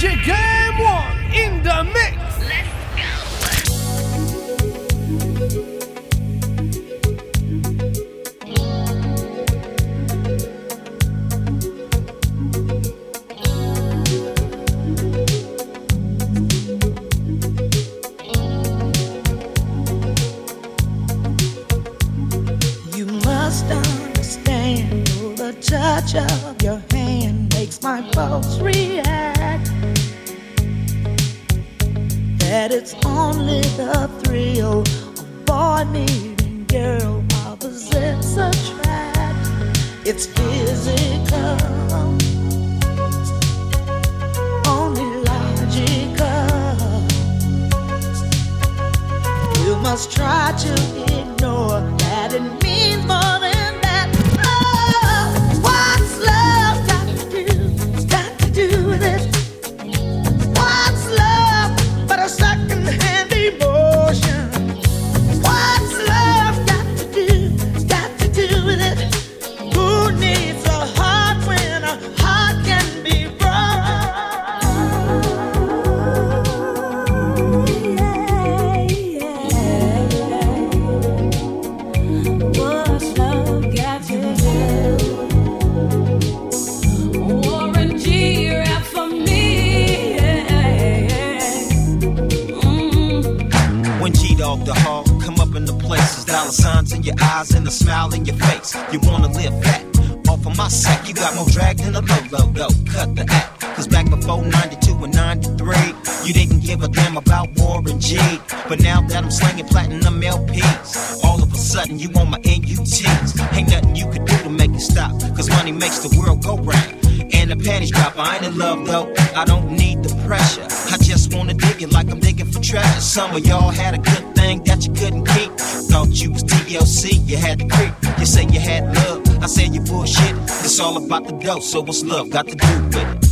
Magic Game! About the dough, so what's love got to do with it?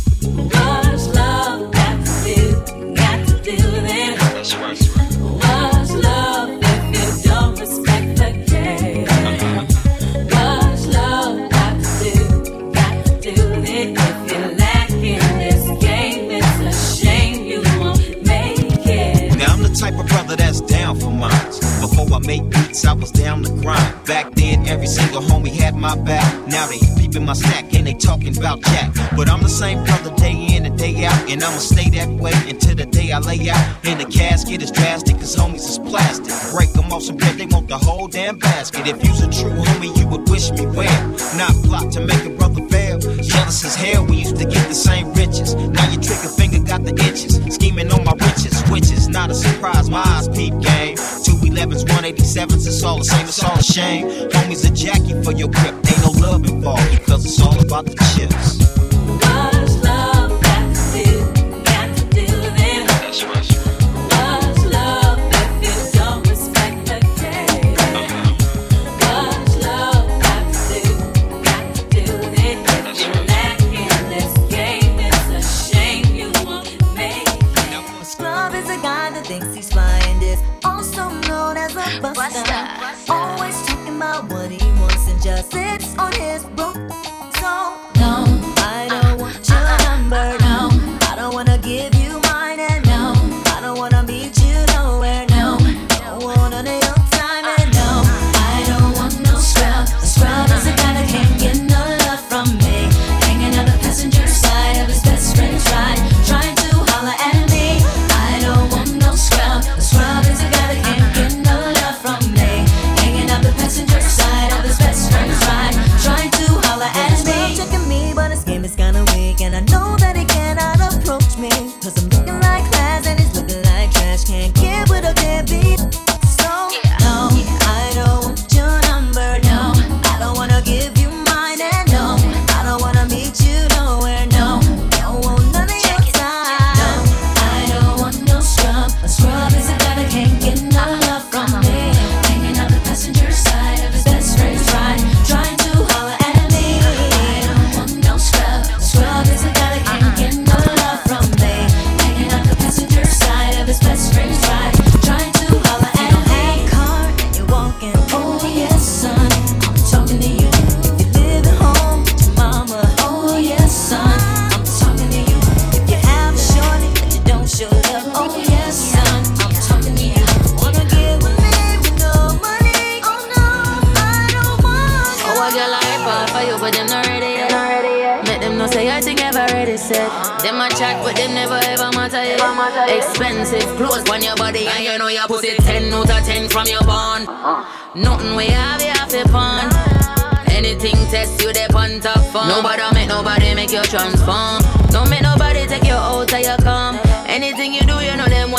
make beats, I was down to grind. Back then, every single homie had my back. Now they peeping my stack and they talking about Jack. But I'm the same brother day in and day out, and I'ma stay that way until the day I lay out. And the casket is drastic, cause homies is plastic. Break them off some bread, they want the whole damn basket. If you's a true homie, you would wish me well. Not plot to make a brother fail. Jealous as hell, we used to get the same riches. Now your trigger finger got the itches. Scheming on my riches, which is not a surprise. My eyes peep game. Too 11s, 187s, it's all the same, it's all a shame. Homies a Jackie for your grip, ain't no love involved because it's all about the chips.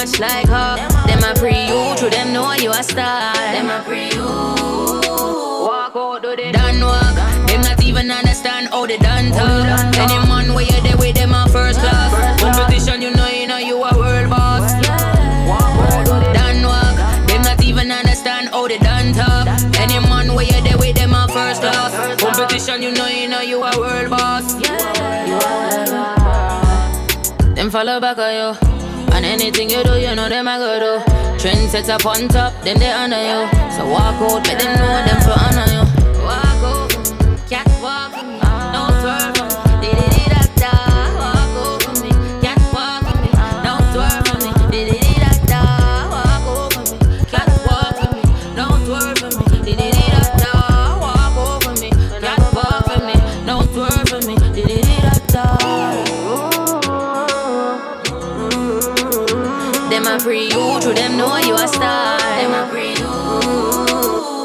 You know them watch like hawk. Them a pre you, through them know you a star. Them a pre you. Walk out, do they done walk. Them not even understand how they done talk. Any man where you there with them a first class. Competition, you know, you know you a world boss. Done walk. Them not even understand how they done talk. Any man where you there with them a first class. Competition, you know, you know you a world boss. Them follow back on you. And anything you do, you know them I go do. Trend set up on top, them they honor you. So walk out, let them know them for honor A pre you, through them know you a star. Them a pre you.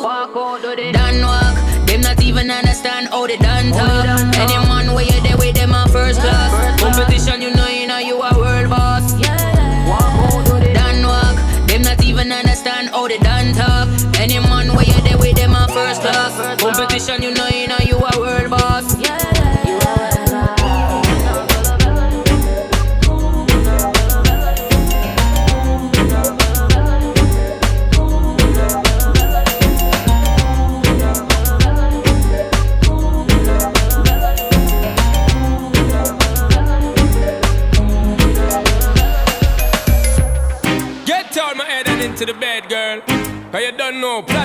Walk out, do they done walk. Them not even understand how they done talk. Any man where you there with them a first class. Competition, you know you know you a world boss. Done walk. Them not even understand how they done talk. Any man where you there with them a first class. Competition, you know you know you a world boss.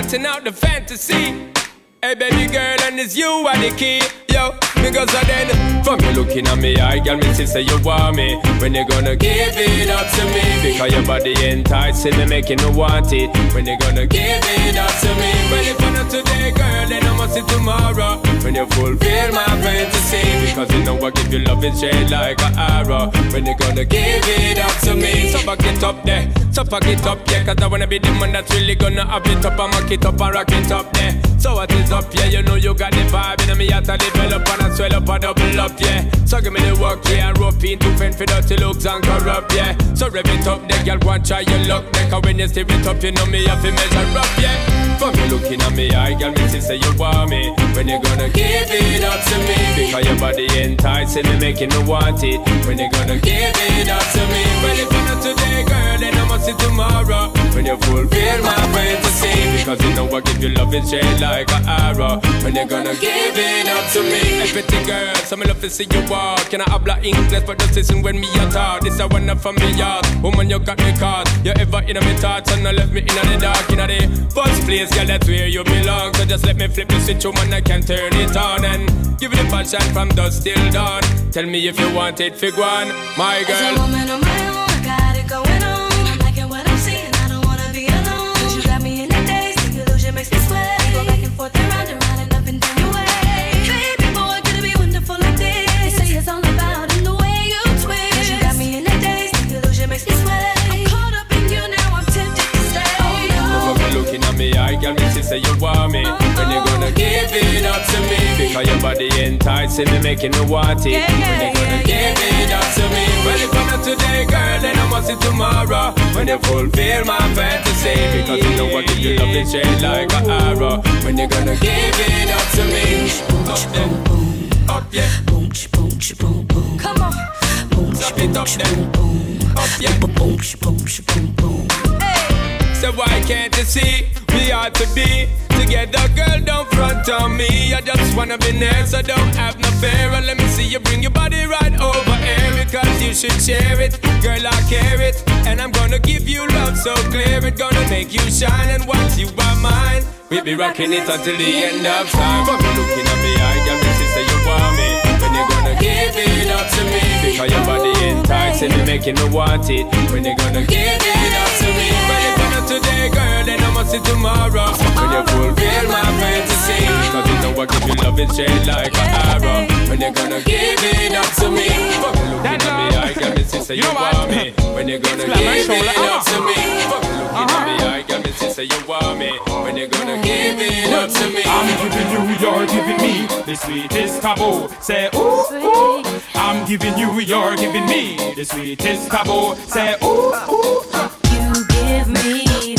Plotting out the fantasy. Hey baby girl, and it's you are the key. Yo, because I then From you looking at me, I girl, me see say you want me. When you gonna give it up to me? Because your body enticing me, making me want it. When you gonna give it up to me? Well, if not today, girl, then I must see tomorrow. When you fulfill my fantasy, because you know I give you love, it's straight like an arrow. When you gonna give it up to me? So back it up there, so fuck it up, yeah. Cause I wanna be the man that's really gonna have it up mock it up and rock it up there. So what is up, yeah? You know you got the vibe, and me have to develop and I swell up and double up, yeah. So give me the work, yeah, rope in to fend for dirty looks and corrupt, yeah. So rev it up, there, girl, one try your luck, there. Cause when you steer it up, you know me have to measure up, yeah. From you looking at me, I girl, me see say you want me. When you gonna give it up to me? Because your body enticing me, making me want it. When you gonna give it up to me? Well, if you're not today, girl, then I must see tomorrow. When you fulfill my fantasy, because you know I give you love, it's straight like an arrow. When you gonna give it up to me? Pretty girl, so me love to see you walk. Can I habla English, for the listen when me a talk. This a from me yard. Woman, you got me caught. You ever in my thoughts and I left me in the dark, in the first place, girl, that's where you belong. So just let me flip the switch, woman, I can turn it on and give it a passion from dusk till dawn. Tell me if you want it, fig one, my girl. Enticing me, making me want it. When you gonna give it up to me? Well, if not today, girl, then I must see tomorrow. When you fulfill my fantasy, because you know I give you love, it's straight like an arrow. When you gonna give it up to me? Up there, up yeah, Boom, boom, boom, boom. Come on. Boom, it boom, up there. boom, boom. up yeah. Boom, boom, ch- boom, boom. So why can't you see we ought to be together, girl? Don't front on me. I just wanna be near, so don't have no fear. Let me see you bring your body right over here because you should share it, girl. I care it, and I'm gonna give you love so clear. It gonna make you shine, and once you are mine, we'll be rocking it until the end of time. But you looking at me, I got me say you want me. When you gonna give it up to me? Because your body enticing me, making me want it. When you gonna give it up to me? Well, if I'm not today, girl, then I must see tomorrow. When you fulfill my fantasy, cause you know I give you love it straight like an arrow. When you gonna give it up to me, fuck looking at me, I got me sister, you want me. When you gonna give it up to me, fuck looking at me, I got me sister, you want me. When you gonna give it up to me, I'm giving you, you're giving me the sweetest taboo. Say ooh, ooh. I'm giving you, you're giving me the sweetest taboo. Say ooh, ooh. Give me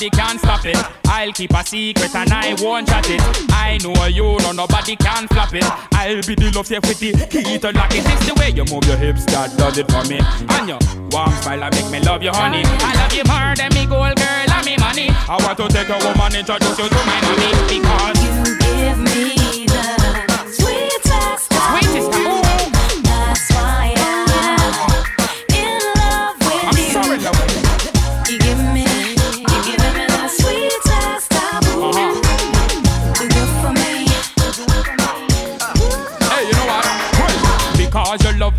nobody can stop it. I'll keep a secret and I won't chat it. I know you, no nobody can flop it. I'll be the love safe with the key to lock it. It's the way you move your hips that does it for me. And your warm smile that make me love you, honey. I love you more than me gold girl and me money. I want to take a woman, and introduce you to my mommy because You give me the sweetest sweetest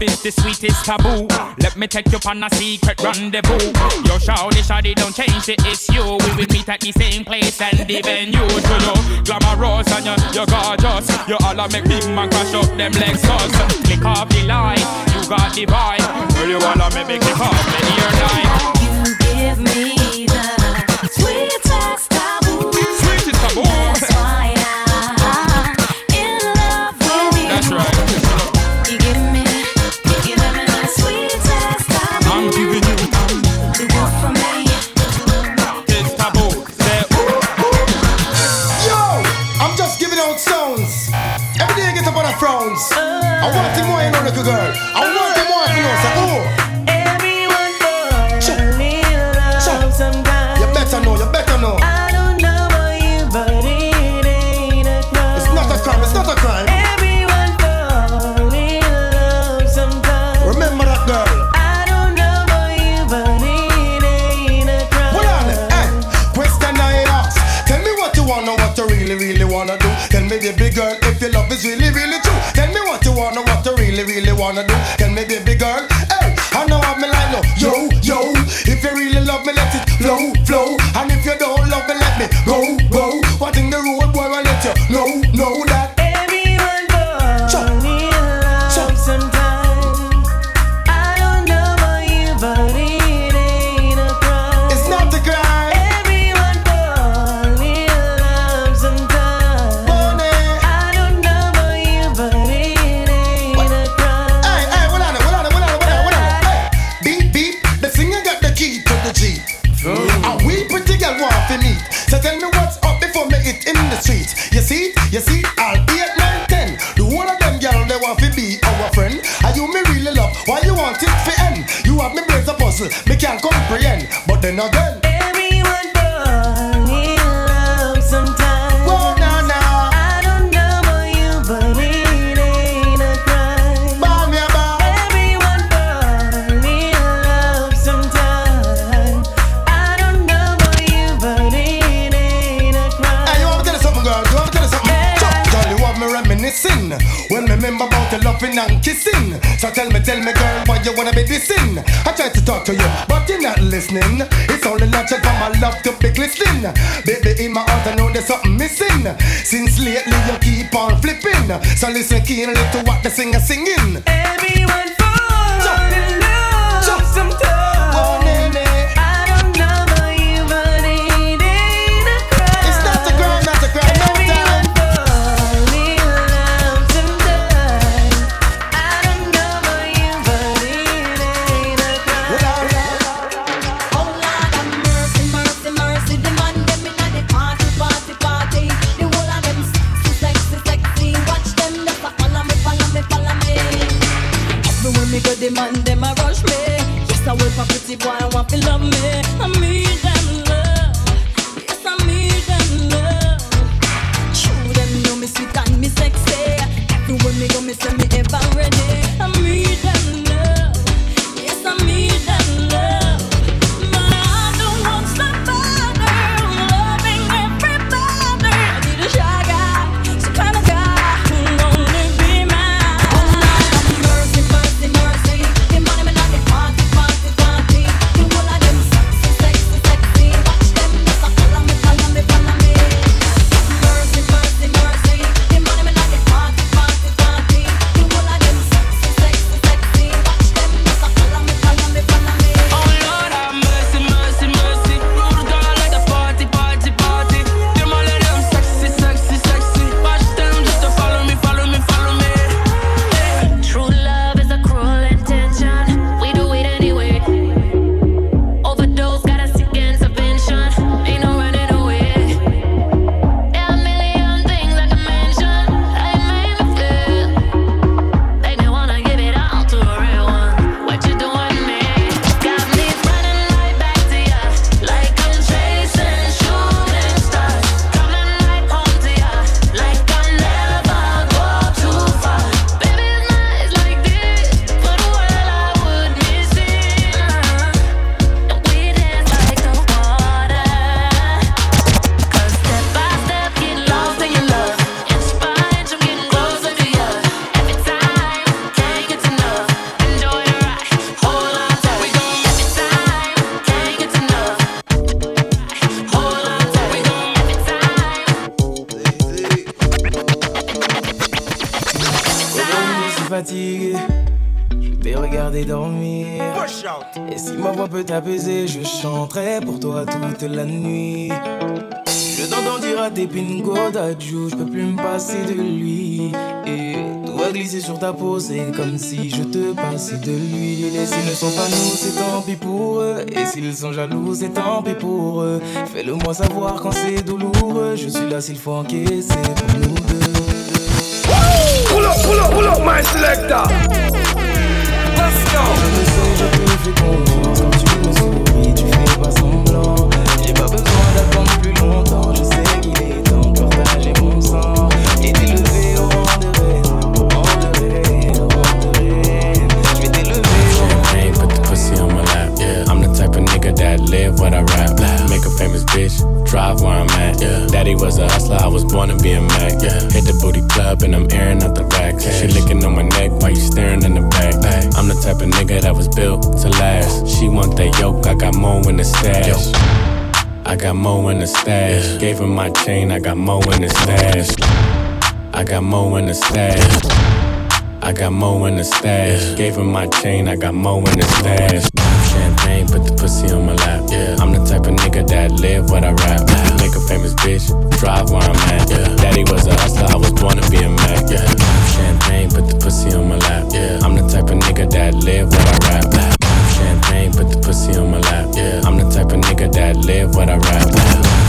is the sweetest taboo. Let me take you on a secret rendezvous. Your shawty, shawty, don't change it, it's you. We will meet at the same place and the venue. To you, glamorous and you, you're gorgeous. You all a make big man crash up them legs. Click off the line, you got the vibe. Girl, you all a make me click off the ear. You give me the sweetest taboo. Sweetest taboo. That's why I want it you wanna be dissing? I try to talk to you, but you're not listening. It's only natural for my love to be glistening. Baby, in my heart, I know there's something missing. Since lately, you keep on flipping. So listen keenly to what the singer singing. Everyone t'apaiser, je chanterai pour toi toute la nuit. Je t'entends dire à tes pingo d'adjou, je peux plus me passer de lui. Et tout va glisser sur ta peau, c'est comme si je te passais de l'huile. Et s'ils ne sont pas nous, c'est tant pis pour eux. Et s'ils sont jaloux, c'est tant pis pour eux. Fais-le moi savoir quand c'est douloureux. Je suis là s'il faut encaisser pour nous deux. Pull up, pull up, pull up, my selector. Let's go. Je le sais, je te live what I rap. Make a famous bitch, drive where I'm at. Daddy was a hustler, I was born to be a Mac. Hit the booty club and I'm airing out the rack. She licking on my neck while you staring in the back. I'm the type of nigga that was built to last. She want that yoke, I got more in the stash. I got more in the stash. Gave her my chain, I got more in the stash. I got more in the stash. I got more in the stash. Gave her my chain, I got more in the stash. Champagne, put the pussy on my lap. Yeah, I'm the type of nigga that live what I rap. Make a famous bitch, drive where I'm at. Yeah, daddy was a hustler, I was born to be a Mac. Yeah, champagne, put the pussy on my lap. Yeah, I'm the type of nigga that live what I rap. Champagne, put the pussy on my lap. Yeah, I'm the type of nigga that live what I rap.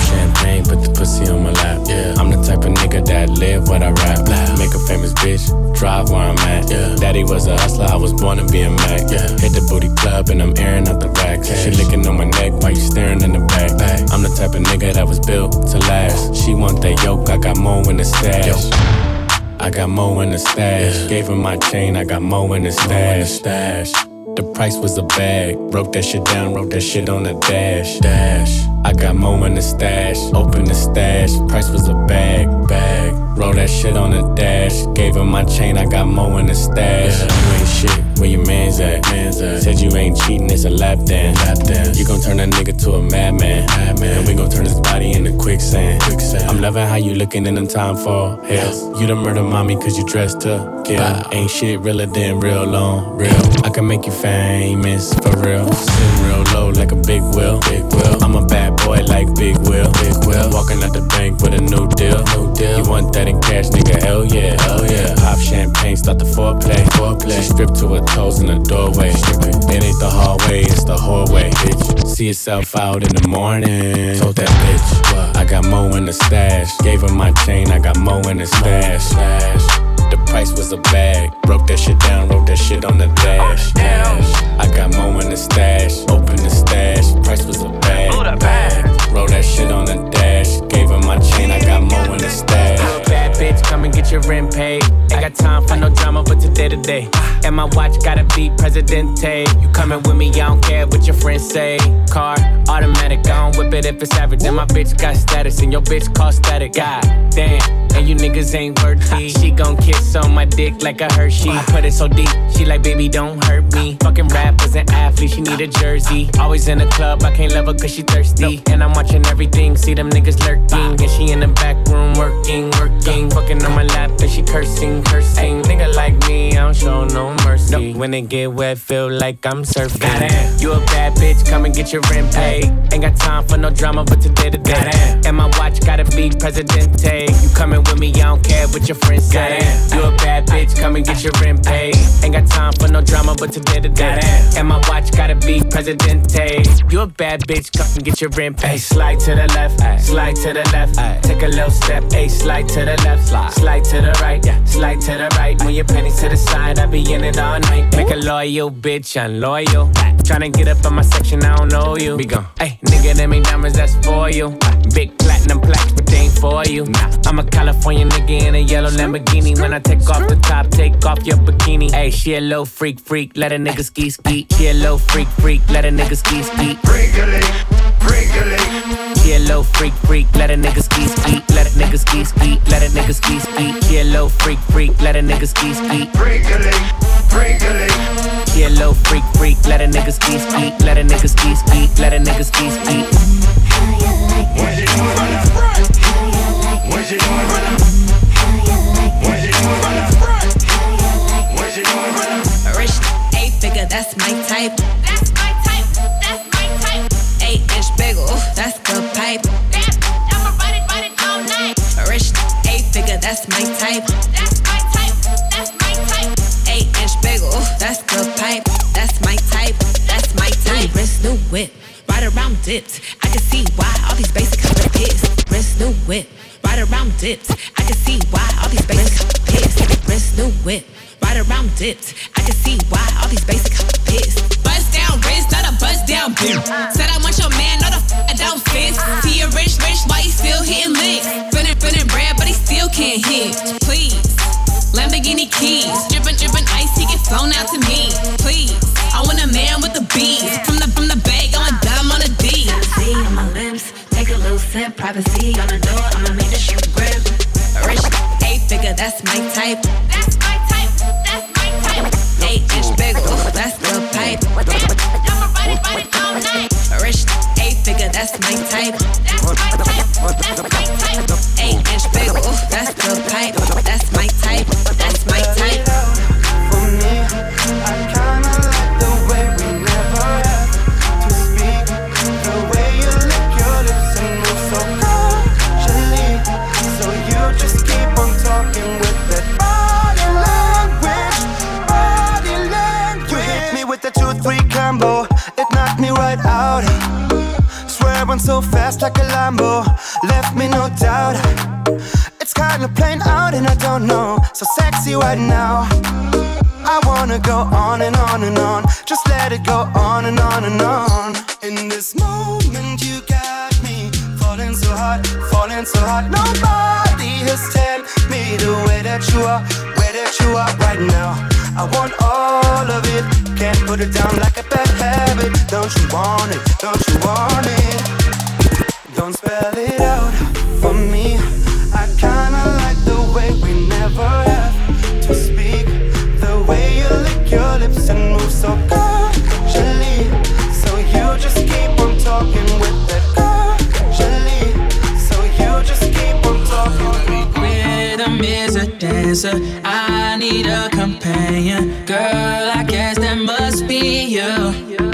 Champagne, put the pussy on my lap. Yeah, I'm the type of nigga that live what I rap. Make a famous bitch, drive where I'm at. Yeah, daddy was a hustler, I was born to be a Mac. Yeah, hit the booty club and I'm airing out the rack. She licking on my neck while you staring in the back. I'm the type of nigga that was built to last. She want that yoke, I got more in the stash. I got more in the stash. Gave her my chain, I got more in the stash. The price was a bag. Broke that shit down, wrote that shit on the dash. Dash. I got more in the stash. Open the stash. Price was a bag. Bag. Roll that shit on the dash. Gave her my chain, I got more in the stash. Yeah. You ain't shit. Where your man's at? Man's at. Said you ain't cheating, it's a lap dance. Lap dance. You gon' turn that nigga to a madman. Madman. And we gon' turn his body into quicksand. Quicksand. I'm loving how you looking in them time for hell. You the murder mommy cause you dressed to kill. Ain't shit realer than real long. Real. I can make you famous for real. Sitting real low like a big wheel. Big wheel. I'm a bad boy like Big Will. Big Will. Walking out the bank with a new deal. New deal. You want that in cash, nigga? Hell yeah. Hell yeah. Pop champagne, start the foreplay. Foreplay. She stripped to her toes in the doorway. It ain't the hallway, it's the hallway, bitch. See yourself out in the morning. Told that bitch, I got more in the stash. Gave her my chain, I got more in the stash. stash. The price was a bag. Broke that shit down, wrote that shit on the dash. dash. I got Presidente. You coming with me, I don't care what your friends say. Car, I it if it's average. And my bitch got status, and your bitch cost static. God damn, and you niggas ain't worthy. She gon' kiss on my dick like a Hershey. Put it so deep, she like, baby, don't hurt me. Fucking rappers and athletes, she need a jersey. Always in the club, I can't love her cause she thirsty. And I'm watching everything, see them niggas lurking. And she in the back room working, working. Fucking on my lap, and she cursing, cursing. Nigga like me, I don't show no mercy. When it get wet, feel like I'm surfing. You a bad bitch, come and get your rent paid. Ain't got time for no drama, but today to day. And my watch gotta be Presidente. You coming with me, I don't care what your friends say. You a bad bitch, come and get your rent paid. Ain't got time for no drama, but today to day. And my watch gotta be Presidente. You a bad bitch, come and get your rent paid. Slide to the left, slide to the left. Take a little step, a slide to the left, slide to the right, yeah, slide to the right. When your pennies to the side, I be in it all night. Make a loyal bitch unloyal. Tryna get up in my section, I don't know you. Be gone. Hey, nigga, them ain't diamonds, that's for you. Big platinum plaques, but they ain't for you. I'm a California nigga in a yellow Lamborghini. When I take off the top, take off your bikini. Hey, she a low freak, freak, let a nigga ski ski. She a low freak, freak, let a nigga ski ski prickly. yellow freak, freak, let a nigga ski ski, let a nigga ski ski, let a nigga ski ski. Yellow freak, freak, let a nigga ski ski. Prickly, prickly. yellow freak, freak, let a nigga ski ski, let a nigga ski ski, let a nigga ski ski. How you like doing front? How you doing from the How doing front? How you doing from Rich, eight figure, that's my type that's the pipe. Damn, I'ma ride it, ride it all night. Rich eight figure, that's my type. That's my type. That's my type. Eight inch bagel, that's the pipe. That's my type. That's my type. New wrist, new whip, ride around dips. I can see why all these basic color pissed. Wrist, new whip, ride around dips. I can see why all these basic color pissed. Wrist, new whip, ride around dips. I can see why all these basic pissed. Buzz down wrist, not a buzz down bitch. Uh. Said I want your man, not a f- I don't fist. See a rich, rich, why he still hitting licks? Feeling, feeling bread, but he still can't hit. Please. Lamborghini keys, drippin', drippin' ice, he get flown out to me. Please, I want a man with the bees. From the from the bag, I'm a dime on a D. See on my lips, take a little sip. Privacy on the door, I'ma make the shoe grip. Rich, eight figure, that's my type. That's my Eight inch bagel, that's the pipe. Rich, eight figure, that's my type. Eight inch that's the pipe. That's my so fast like a Lambo, left me no doubt. It's kinda plain out and I don't know, so sexy right now. I wanna go on and on and on. Just let it go on and on and on. In this moment, you got me falling so hard, falling so hard. Nobody has tell me the way that you are, way that you are right now. I want all of it. Can't put it down like a bad habit. Don't you want it? Don't you want it? Don't spell it out for me. I kinda like the way we never have to speak. The way you lick your lips and move so casually. So you just keep on talking with that. So you just keep on talking. Rhythm is a dancer. I need a companion. Girl, I guess that must be you.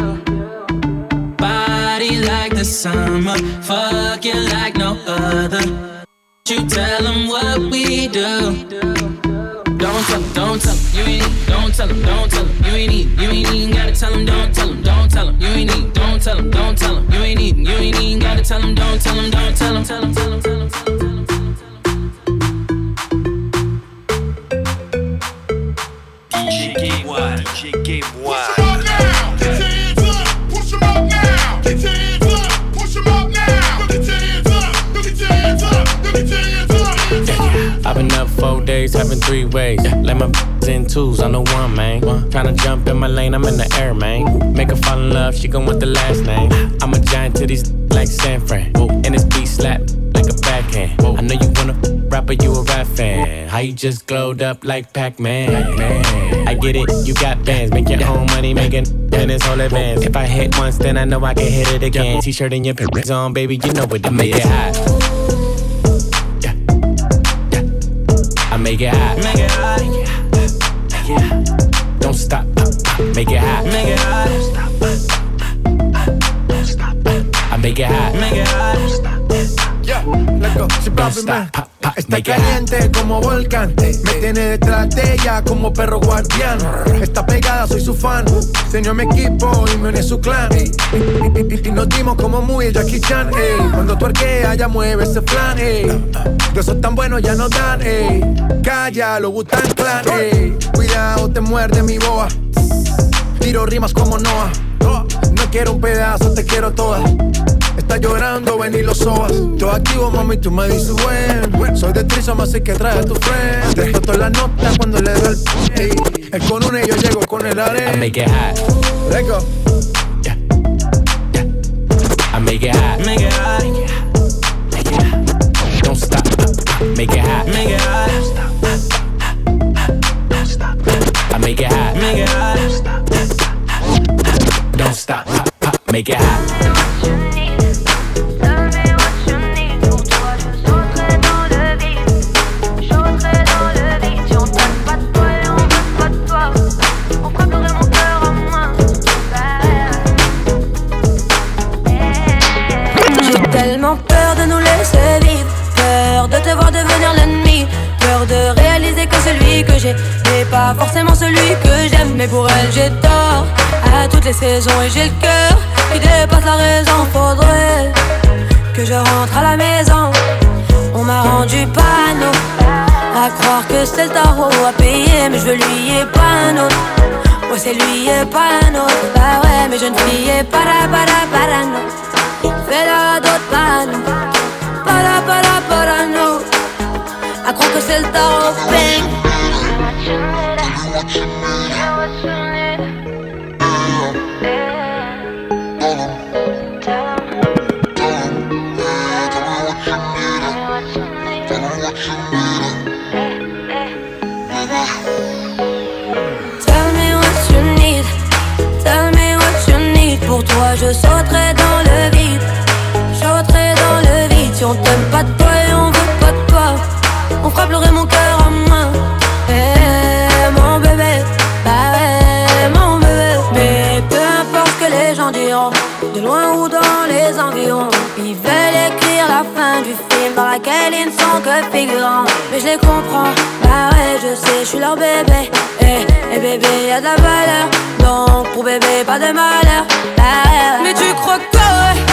Summer. Fucking like no other. You tell them what we do. Don't tell them, don't tell them, you ain't need, don't tell them, don't tell them, you ain't need, you ain't even gotta tell them, don't tell them, don't tell them, you ain't need, don't tell them, don't tell them, you ain't need, you ain't even gotta tell them, don't tell them, don't tell them, tell them, tell them, tell them, tell them, Game One, DJ Game One. Days, having three ways. Let my in twos, I'm the one, man. Tryna jump in my lane, I'm in the air, man. Make her fall in love, she gon' want the last name. I'm a giant to these like San Fran. And this beat slap like a backhand. I know you wanna rapper, you a rap fan. How you just glowed up like Pac-Man? I get it, you got bands, make your own money, making and it's all advance. If I hit once, then I know I can hit it again. T-shirt and your pants on, baby, you know what to make it hot. Make it hot. Make it hot. Don't stop. Make it hot. Make it hot. I make it hot. Make it hot. Yeah, let's go. Si Don't stop. Está caliente como volcán. Me tiene detrás de ella como perro guardián. Está pegada, soy su fan. Se unió a mi equipo y me uní a su clan. Y, nos dimos como muy Jackie Chan. ey. Cuando tu arquea, ya mueve ese flan. ey. De esos tan buenos ya no dan. ey. Calla, lo Butan Clan. ey. Cuidado, te muerde mi boa. Tiro rimas como Noah. No quiero un pedazo, te quiero toda. Está llorando, ven y lo sobas. Yo activo, mami, tú me dices buen. Soy de Trisoma, así que trae a tu friend. Dejo toda la nota cuando le doy el ey. Él con una y yo llego con el I arena. make it hot. Let's go. I make it hot. Make it hot. Don't stop. Make it hot. Make it hot. I make it hot. Make it hot. Don't stop. Make it hot. Saisons et j'ai le cœur qui dépasse la raison. Faudrait que je rentre à la maison. On m'a rendu panneau. À croire que c'est le tarot à payer, mais je veux lui et pas un autre. Ouais, c'est lui et pas un autre. Bah ouais, mais je ne fille para para para no. Fais la d'autres pas nous. Para para para no. À croire que c'est le tarot. Mais je les comprends, bah ouais, je sais, je suis leur bébé. Eh, eh bébé, y'a de la valeur, donc pour bébé, pas de malheur. Bah. Mais tu crois que ouais,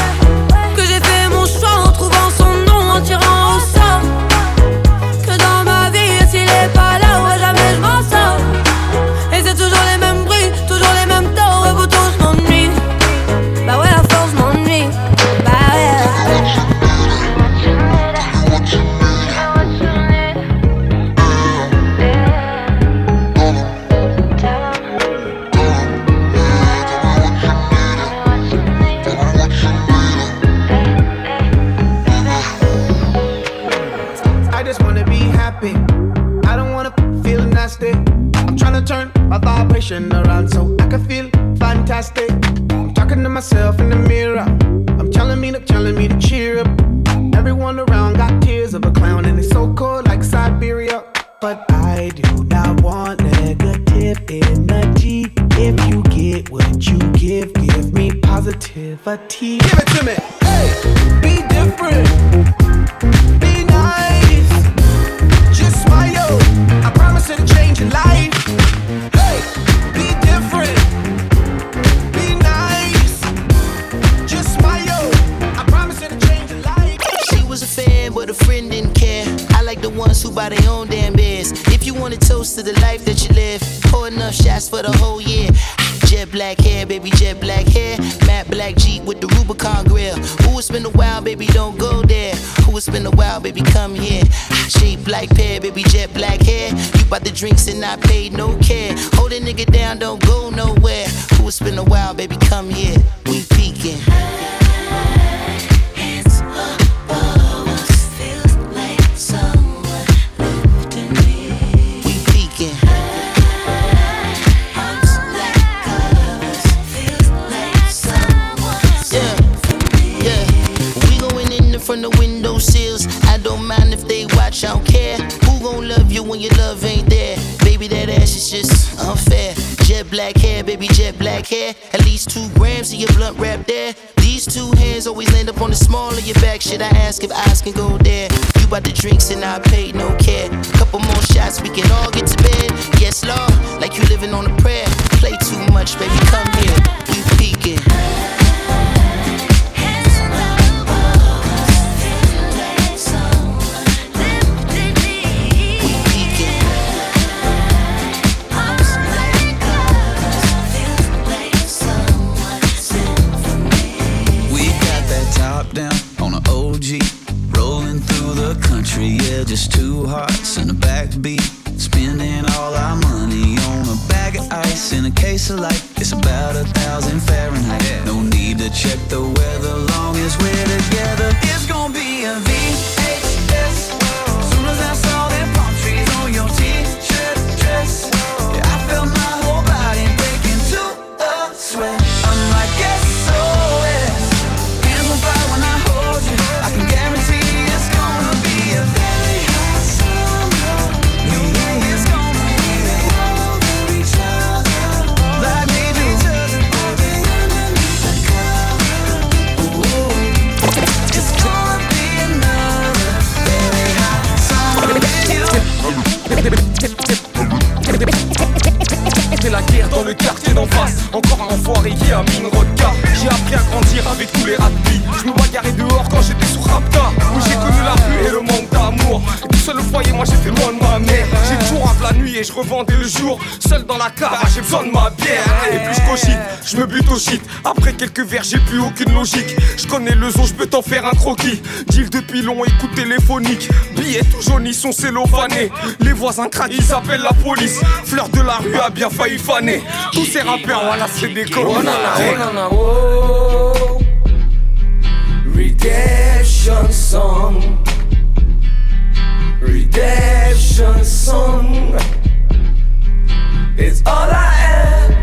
If want a toast to the life that you live, pour enough shots for the whole year. Jet black hair, baby, jet black hair. Matte black Jeep with the Rubicon grill. Ooh, it's been a while, baby, don't go there. Ooh, it's been a while, baby, come here. Shape like pear, baby, jet black hair. You bought the drinks and I paid no care. Hold a nigga down, don't go nowhere. Ooh, it's been a while, baby, come here. We peeking. Baby, jet black hair. At least two grams of your blunt wrap there. These two hands always land up on the small of your back. Should I ask if eyes can go there? You bought the drinks and I paid no care. Couple more shots, we can all get to bed. Yes, Lord, like you living on a prayer. Play too much, baby, come here. Enfoiré qui a mis une rodka. J'ai appris à grandir avec tous les rugby. Je me bagarrais dehors quand j'étais sous Rapta. Où j'ai connu la rue et le manque d'amour. Tout seul au foyer, moi j'étais loin nuit et je revendais le jour. Seul dans la cave, ah, j'ai besoin de ma bière. Et plus je shit, je me bute au shit. Après quelques verres, j'ai plus aucune logique. Je connais le son, je peux t'en faire un croquis. Deal de pilon, écoute téléphonique. Billets tout jaunes, ils sont cellophanés. Les voisins craquent, ils appellent la police. Fleur de la rue a bien failli faner. Tous ces rappeurs, voilà, c'est des colonnes. Redemption song. Redemption song. It's all I am.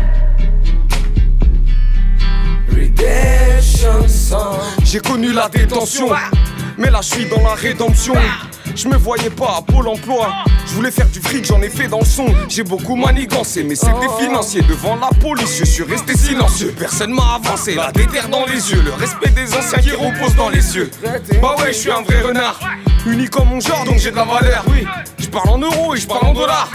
Redemption song. J'ai connu la détention, mais là je suis dans la rédemption. Je me voyais pas à Pôle emploi. Je voulais faire du fric, j'en ai fait dans le son. J'ai beaucoup manigancé, mais c'était financier. Devant la police, je suis resté silencieux. Personne m'a avancé, la déterre dans les yeux. Le respect des anciens qui reposent dans les cieux. Bah ouais, je suis un vrai renard. Unique comme mon genre, donc j'ai de la valeur. Oui, je parle en euros et je parle en dollars.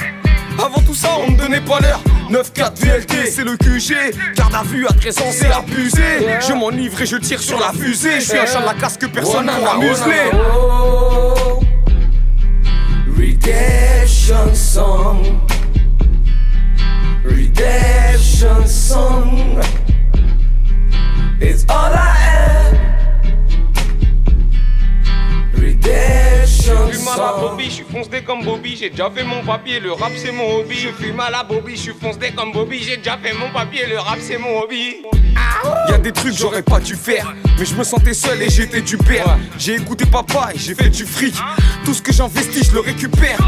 Avant tout ça, on me donnait pas l'heure. 9-4 VLT, c'est le QG. Garde à vue à 13 ans, c'est abusé. Je m'enivre et je tire sur la fusée. Je suis un chat de la casse que personne ne pourra museler. Redemption song. Redemption song. It's all I am. Redemption Je fume à la. Bobby, je suis foncé comme Bobby, j'ai déjà fait mon papier, le rap c'est mon hobby. Je fume à la Bobby, je suis foncé comme Bobby, j'ai déjà fait mon papier, le rap c'est mon hobby. Y'a des trucs j'aurais pas dû faire, mais je me sentais seul et j'étais du père. J'ai écouté papa et j'ai fait du fric. Tout ce que j'investis, je le récupère.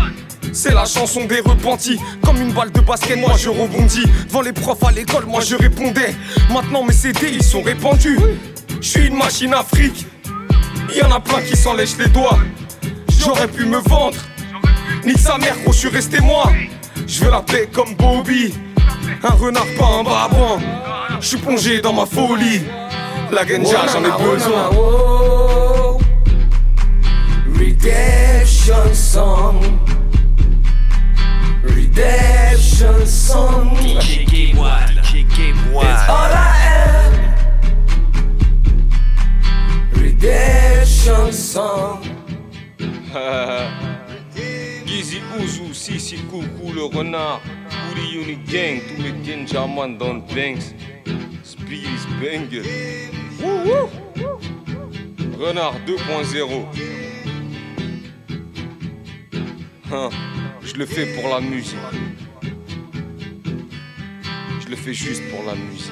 C'est la chanson des repentis. Comme une balle de basket, moi je rebondis. Devant les profs à l'école, moi je répondais. Maintenant mes CD, ils sont répandus. Je suis une machine à fric. Y en a plein qui s'en lèchent les doigts. J'aurais pu me vendre. Nique sa mère, gros, je suis resté moi. Je veux la paix comme Bobby. Un renard, pas un babouin. Je suis plongé dans ma folie. La genja, j'en ai besoin. Redemption song. Redemption song. It's all I am. Redemption song. Gizzy Ouzou, Sissi Coucou, le renard. Woody Unique Gang, tous les Genjaman dans le Banks. Speedy Banger. Renard 2.0. Hein, je le fais pour la musique. Je le fais juste pour la musique.